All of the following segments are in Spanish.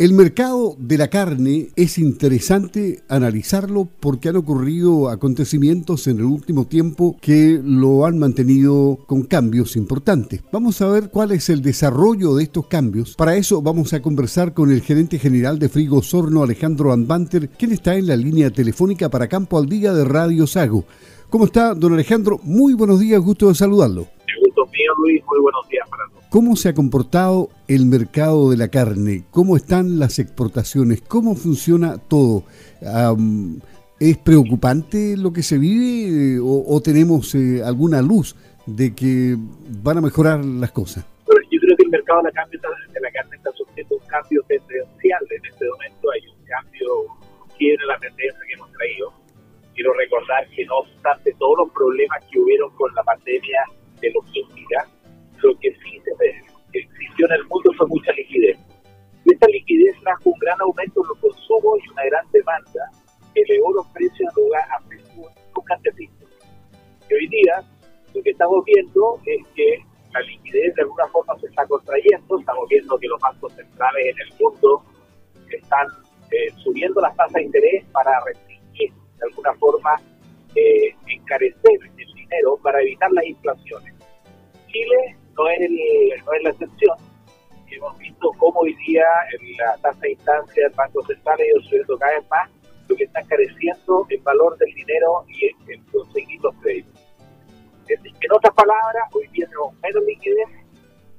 El mercado de la carne es interesante analizarlo porque han ocurrido acontecimientos en el último tiempo que lo han mantenido con cambios importantes. Vamos a ver cuál es el desarrollo de estos cambios. Para eso vamos a conversar con el gerente general de Frigo Sorno, Alejandro Anbanter, quien está en la línea telefónica para Campo al Día de Radio Sago. ¿Cómo está, don Alejandro? Muy buenos días, gusto de saludarlo. gusto mío, Luis. Muy buenos días. ¿Cómo se ha comportado el mercado de la carne? ¿Cómo están las exportaciones? ¿Cómo funciona todo? ¿Es preocupante lo que se vive eh, o, tenemos eh, alguna luz de que van a mejorar las cosas? yo creo que el mercado de la, carne, de la carne está sufriendo un cambio tendencial. En este momento hay un cambio, quiere la tendencia que hemos traído. Quiero recordar que no obstante todos los problemas que hubieron con la pandemia es que la liquidez de alguna forma se está contrayendo, estamos viendo que los bancos centrales en el mundo están eh, subiendo las tasas de interés para restringir de alguna forma eh, encarecer el dinero para evitar las inflaciones. Chile no es, no es la excepción. Hemos visto cómo hoy día la tasa de instancia del Banco Central ha ido subiendo cada vez más, lo que está encareciendo el valor del dinero y el, conseguir los créditos. En otras palabras, hoy día tenemos menos liquidez,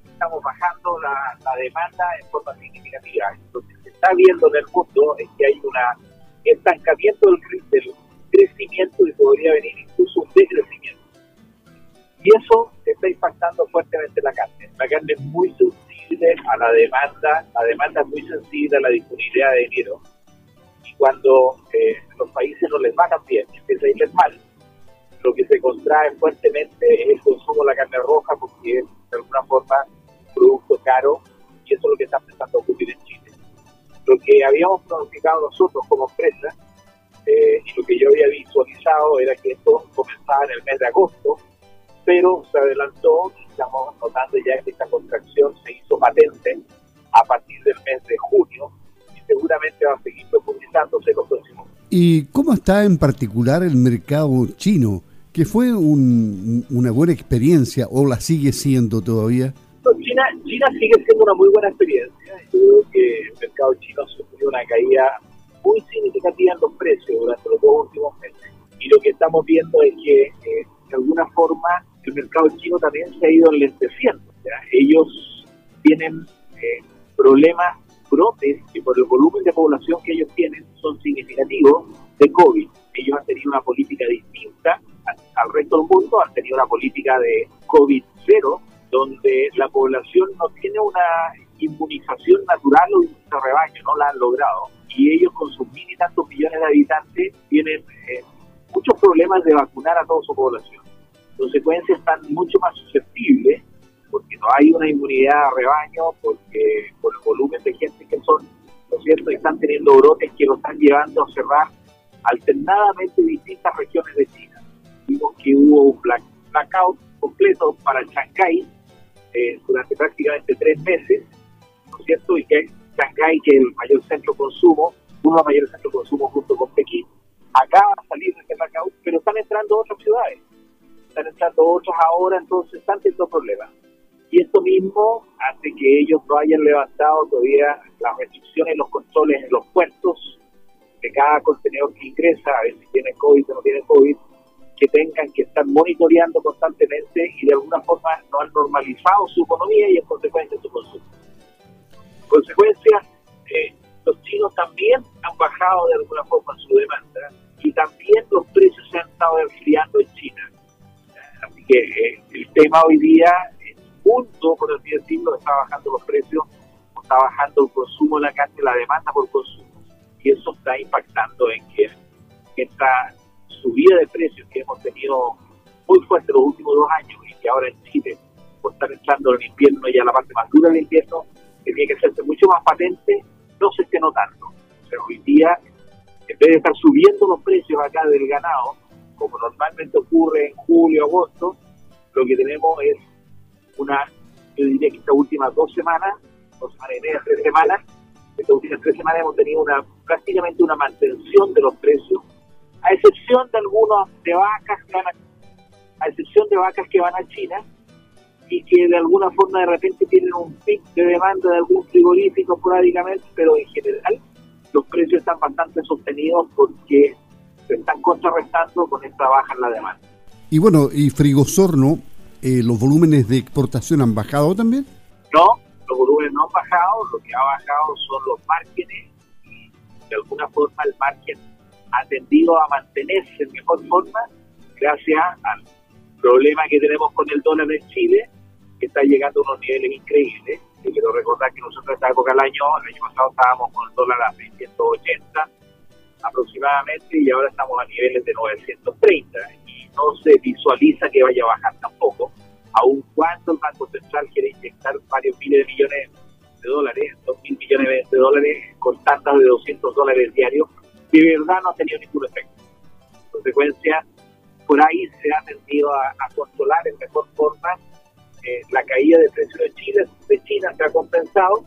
estamos bajando la, demanda en forma significativa. Que se está viendo en el mundo es que hay un estancamiento del, del crecimiento y podría venir incluso un decrecimiento. Y eso está impactando fuertemente la carne. La carne es muy sensible a la demanda, la demanda es muy sensible a la disponibilidad de dinero. Y cuando eh, los países no les va bien, empieza a irles mal, lo que se contrae fuertemente es el consumo de la carne roja porque es de alguna forma un producto caro y eso es lo que está empezando a ocurrir en Chile. Lo que habíamos pronosticado nosotros como empresa eh, y lo que yo había visualizado era que esto comenzaba en el mes de agosto pero se adelantó y estamos notando ya que esta contracción se hizo patente a partir del mes de junio y seguramente va a seguir profundizándose en los próximos ¿Y cómo está en particular el mercado chino? ¿Que fue una buena experiencia o la sigue siendo todavía? China, China sigue siendo una muy buena experiencia. Yo creo que el mercado chino sufrió una caída muy significativa en los precios durante los dos últimos meses. Y lo que estamos viendo es que, eh, de alguna forma, el mercado chino también se ha ido enlenteciendo. ellos tienen eh, problemas, brotes, que por el volumen de población que ellos tienen son significativos de COVID. Ellos han tenido una política distinta al, resto del mundo, han tenido una política de COVID cero, donde la población no tiene una inmunización natural o de rebaño, no la han logrado. Y ellos con sus mil y tantos millones de habitantes tienen eh, muchos problemas de vacunar a toda su población consecuencias están mucho más susceptibles porque no hay una inmunidad a rebaño, porque por el volumen de gente que son, ¿no es cierto?, están teniendo brotes que lo están llevando a cerrar alternadamente distintas regiones de China. Vimos que hubo un blackout completo para Shanghái eh, durante prácticamente tres meses, ¿no es cierto?, y que Shanghái, que es el mayor centro de consumo, uno de los mayores centros de consumo junto con Pekín, acaba de salir de este blackout, pero están entrando otras ciudades están entrando otros ahora, entonces están teniendo problemas. Y esto mismo hace que ellos no hayan levantado todavía las restricciones los controles en los puertos de cada contenedor que ingresa, a ver si tiene COVID o no tiene COVID, que tengan que estar monitoreando constantemente y de alguna forma no han normalizado su economía y en consecuencia su consumo. En consecuencia, eh, los chinos también han bajado de alguna forma su demanda y también los precios se han estado enfriando en China que eh, el tema hoy día, es punto, por así decirlo, está bajando los precios, está bajando el consumo la la demanda por consumo. Y eso está impactando en que esta subida de precios que hemos tenido muy fuerte los últimos dos años y que ahora en Chile, por estar entrando en el invierno, ya la parte más dura del invierno, tiene que hacerse mucho más patente, no se esté notando. O sea, hoy día, en vez de estar subiendo los precios acá del ganado, como normalmente ocurre en julio, agosto, lo que tenemos es una, yo diría que estas últimas dos semanas, dos semanas y media, tres semanas, estas últimas tres semanas hemos tenido una prácticamente una mantención de los precios, a excepción de algunos de vacas que van a, a excepción de vacas que van a China y que de alguna forma de repente tienen un pic de demanda de algún frigorífico esporádicamente, pero en general los precios están bastante sostenidos porque se están contrarrestando con esta baja en la demanda. Y bueno, y Frigosorno, eh, ¿los volúmenes de exportación han bajado también? No, los volúmenes no han bajado, lo que ha bajado son los márgenes y de alguna forma el margen ha tendido a mantenerse en mejor forma gracias al problema que tenemos con el dólar en Chile, que está llegando a unos niveles increíbles. Y quiero recordar que nosotros en esta época del año, el año pasado estábamos con el dólar a 680 aproximadamente y ahora estamos a niveles de 930 y no se visualiza que vaya a bajar tampoco, aun cuando el Banco Central quiere inyectar varios miles de millones de dólares, dos mil millones de dólares con tantas de 200 dólares diarios, de verdad no ha tenido ningún efecto. En consecuencia, por ahí se ha tendido a, controlar en mejor forma eh, la caída de precios de Chile, de China se ha compensado,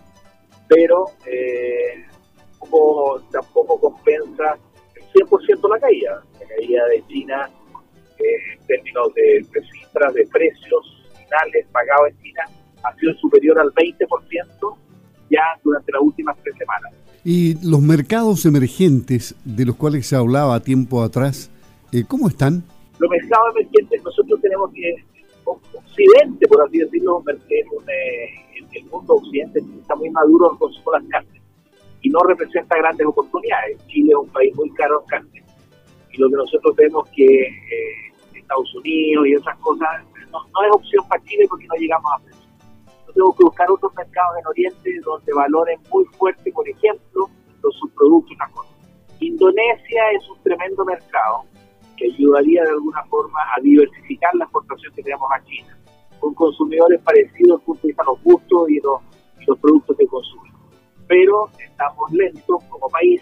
pero eh, tampoco, tampoco compensa el 100% la caída. La caída de China eh, en términos de, cifras, de precios finales pagados en China, ha sido superior al 20% ya durante las últimas. ¿Y los mercados emergentes de los cuales se hablaba tiempo atrás, eh, cómo están? Los mercados emergentes, nosotros tenemos que, Occidente, por así decirlo, eh, el mundo occidente está muy maduro en consumo las carnes y no representa grandes oportunidades. Chile es un país muy caro en carne y lo que nosotros vemos que eh, Estados Unidos y otras cosas no, es opción para Chile porque no llegamos a precio. Tenemos que buscar otros mercados en Oriente donde valoren muy fuerte, por ejemplo, los subproductos y otras cosas. Indonesia es un tremendo mercado que ayudaría de alguna forma a diversificar la exportación que tenemos a China, con consumidores parecidos, punto de vista los gustos y los, los productos que consumen pero estamos lentos como país.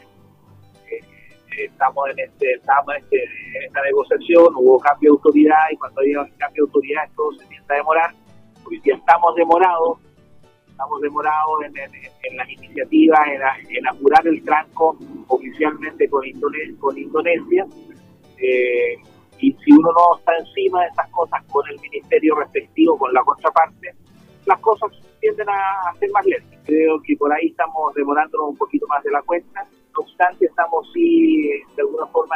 Eh, eh, estamos en este, estamos en, este, esta negociación, hubo cambio de autoridad y cuando hay cambio de autoridad todo se empieza a demorar. Hoy día estamos demorados, estamos demorados en, las iniciativas, en, apurar el tranco oficialmente con, con Indonesia. Eh, y si uno no está encima de estas cosas con el ministerio respectivo, con la contraparte, las cosas tienden a, ser más lentas. Creo que por ahí estamos demorándonos un poquito más de la cuenta. No obstante, estamos sí,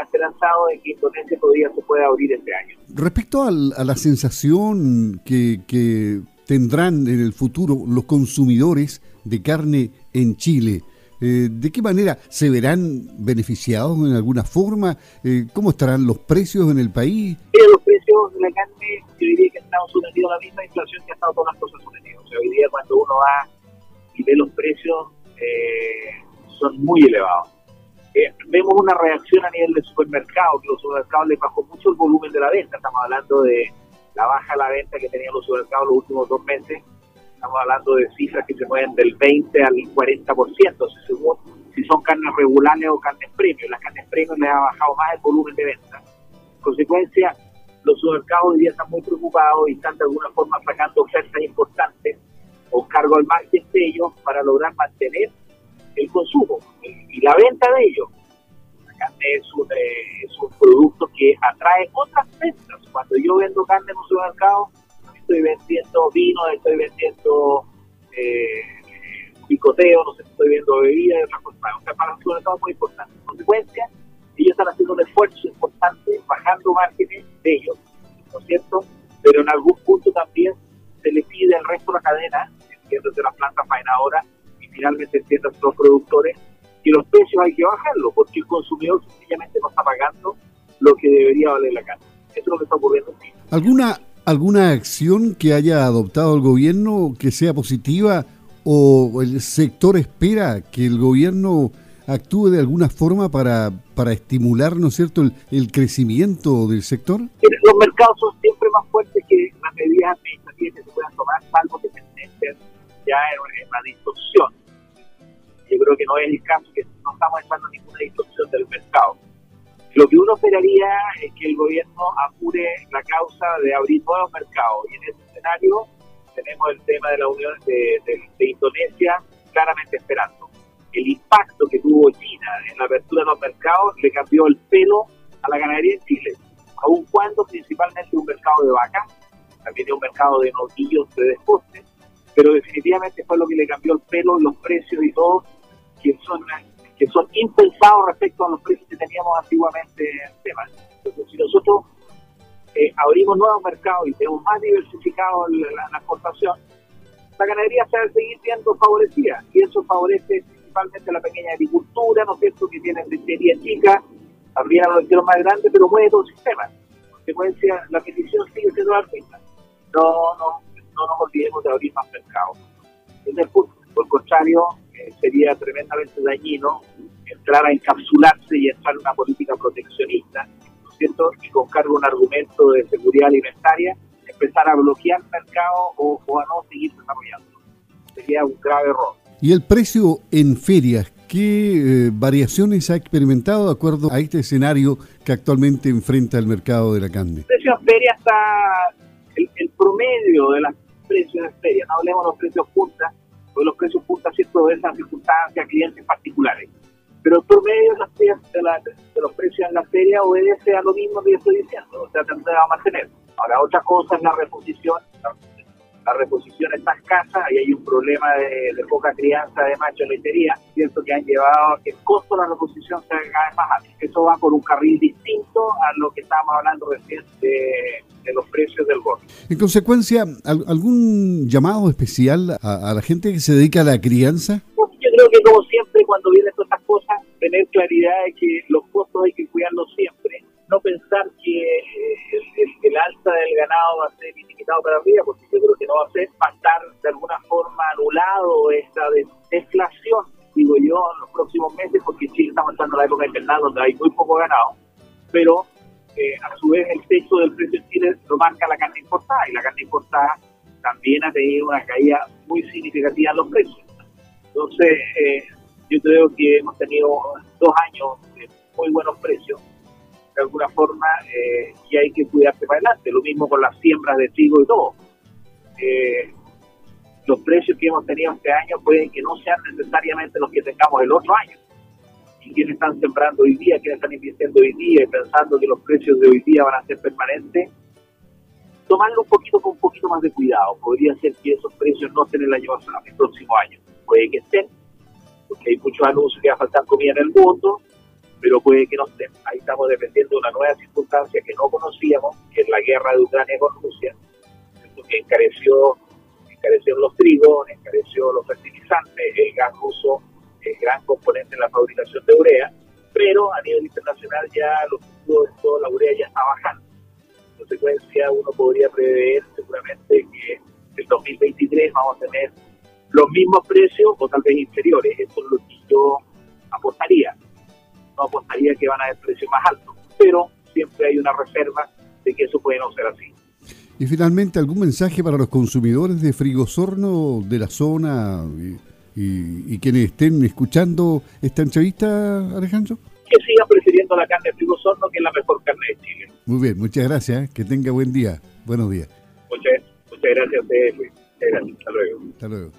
esperanzados de que Indonesia todavía se pueda abrir este año. Respecto a la sensación que, que tendrán en el futuro los consumidores de carne en Chile, eh, ¿De qué manera se verán beneficiados en alguna forma? Eh, ¿Cómo estarán los precios en el país? los precios de la carne, yo diría que están sometidos a la misma inflación que ha estado todas las cosas sometidas. O sea, hoy día cuando uno va y ve los precios, eh, son muy elevados. Vemos una reacción a nivel de supermercado, que los supermercados les bajó mucho el volumen de la venta. Estamos hablando de la baja de la venta que tenían los supermercados los últimos dos meses estamos hablando de cifras que se mueven del 20 al 40%, según si son carnes regulares o carnes premium. Las carnes premium les ha bajado más el volumen de venta. En consecuencia, los supermercados hoy día están muy preocupados y están de alguna forma sacando ofertas importantes o cargo al margen de ellos para lograr mantener el consumo y la venta de ellos. La carne es un, eh, es producto que atrae otras ventas. Cuando yo vendo carne en un supermercado, estoy vendiendo vino, estoy vendiendo eh, picoteo, no sé, estoy vendiendo bebidas otras cosas. O para nosotros es muy importante. En consecuencia, ellos están haciendo un esfuerzo importante, bajando márgenes de ellos, ¿no es cierto? Pero en algún punto también se le pide al resto de la cadena, desde las plantas faenadoras finalmente entiendes los productores, que los precios hay que bajarlos, porque el consumidor sencillamente no está pagando lo que debería valer la carne. Eso es lo que está ocurriendo en ¿Alguna alguna acción que haya adoptado el gobierno que sea positiva o el sector espera que el gobierno actúe de alguna forma para, para estimular, ¿no es cierto?, el, crecimiento del sector? Los mercados son siempre más fuertes que las medidas administrativas que se puedan tomar, salvo que se ya en, una distorsión. Yo creo que no es el caso, que no estamos entrando en ninguna distorsión del mercado lo que uno esperaría es que el gobierno apure la causa de abrir nuevos mercados y en ese escenario tenemos el tema de la Unión de, Indonesia claramente esperando. el impacto que tuvo China en la apertura de los mercados le cambió el pelo a la ganadería en Chile, aun cuando principalmente un mercado de vaca, también un mercado de notillos, de despostes, pero definitivamente fue lo que le cambió el pelo, los precios y todo, que son que son impensados respecto a los precios que teníamos antiguamente en tema. Entonces, si nosotros eh, abrimos nuevos mercados y tenemos más diversificado la, la, exportación, la ganadería se va a seguir siendo favorecida y eso favorece principalmente la pequeña agricultura, ¿no es cierto?, que tiene lechería chica, también a los más grandes, pero mueve todo el sistema. En consecuencia, la petición sigue siendo alta. No, no, no nos olvidemos de abrir más mercados. Por el contrario, eh, sería tremendamente dañino entrar a encapsularse y entrar en una política proteccionista, ¿no es cierto? Y con cargo un argumento de seguridad alimentaria, empezar a bloquear el mercado o, o a no seguir desarrollando. Sería un grave error. ¿Y el precio en ferias? ¿Qué eh, variaciones ha experimentado de acuerdo a este escenario que actualmente enfrenta el mercado de la carne? El precio en feria está, el, promedio de los precios en feria, no hablemos de los precios punta, porque los precios punta cierto de esas circunstancias, clientes particulares. Pero el promedio de, de, los precios en la feria obedece a lo mismo que yo estoy diciendo, o sea, tendrá a mantener. Ahora, otra cosa es la reposición, la reposición está escasa y hay un problema de, poca crianza de macho lechería, cierto que han llevado a que el costo de la reposición sea cada vez más alto. Eso va por un carril distinto a lo que estábamos hablando recién de, los precios del golpe. En consecuencia, ¿algún llamado especial a, la gente que se dedica a la crianza? yo creo que como siempre cuando vienen todas estas cosas, tener claridad de que los costos hay que cuidarlos siempre, no pensar que el, alza del ganado va a ser para arriba, porque yo creo que no va a ser, estar de alguna forma anulado esta deflación, digo yo, en los próximos meses, porque Chile estamos entrando en la época invernal donde hay muy poco ganado, pero eh, a su vez el techo del precio en Chile lo marca la carne importada, y la carne importada también ha tenido una caída muy significativa en los precios. Entonces, eh, yo creo que hemos tenido dos años de muy buenos precios de alguna forma eh, y hay que cuidarse para adelante. Lo mismo con las siembras de trigo y todo. Eh, los precios que hemos tenido este año pueden que no sean necesariamente los que tengamos el otro año. Y quienes están sembrando hoy día, quienes están invirtiendo hoy día y pensando que los precios de hoy día van a ser permanentes, tomarlo un poquito con un poquito más de cuidado. Podría ser que esos precios no estén el año el próximo año. Puede que estén, porque hay muchos anuncios que va a faltar comida en el mundo, pero puede que no estén. Ahí estamos dependiendo de una nueva circunstancia que no conocíamos, que es la guerra de Ucrania con Rusia, que encareció, encareció los trigos, encareció los fertilizantes, el gas ruso es gran componente en la fabricación de urea, pero a nivel internacional ya los futuros de toda la urea ya está bajando. En consecuencia, uno podría prever seguramente que en 2023 vamos a tener los mismos precios o tal vez inferiores. Eso es lo que yo apostaría apostaría que van a haber precios más altos, pero siempre hay una reserva de que eso puede no ser así. Y finalmente, ¿algún mensaje para los consumidores de Frigosorno de la zona y, quienes estén escuchando esta entrevista, Alejandro? Que sigan prefiriendo la carne de Frigosorno, que es la mejor carne de Chile. Muy bien, muchas gracias. ¿eh? Que tenga buen día. Buenos días. Muchas, muchas gracias a ustedes, Luis. Muchas gracias. Hasta luego. Hasta luego.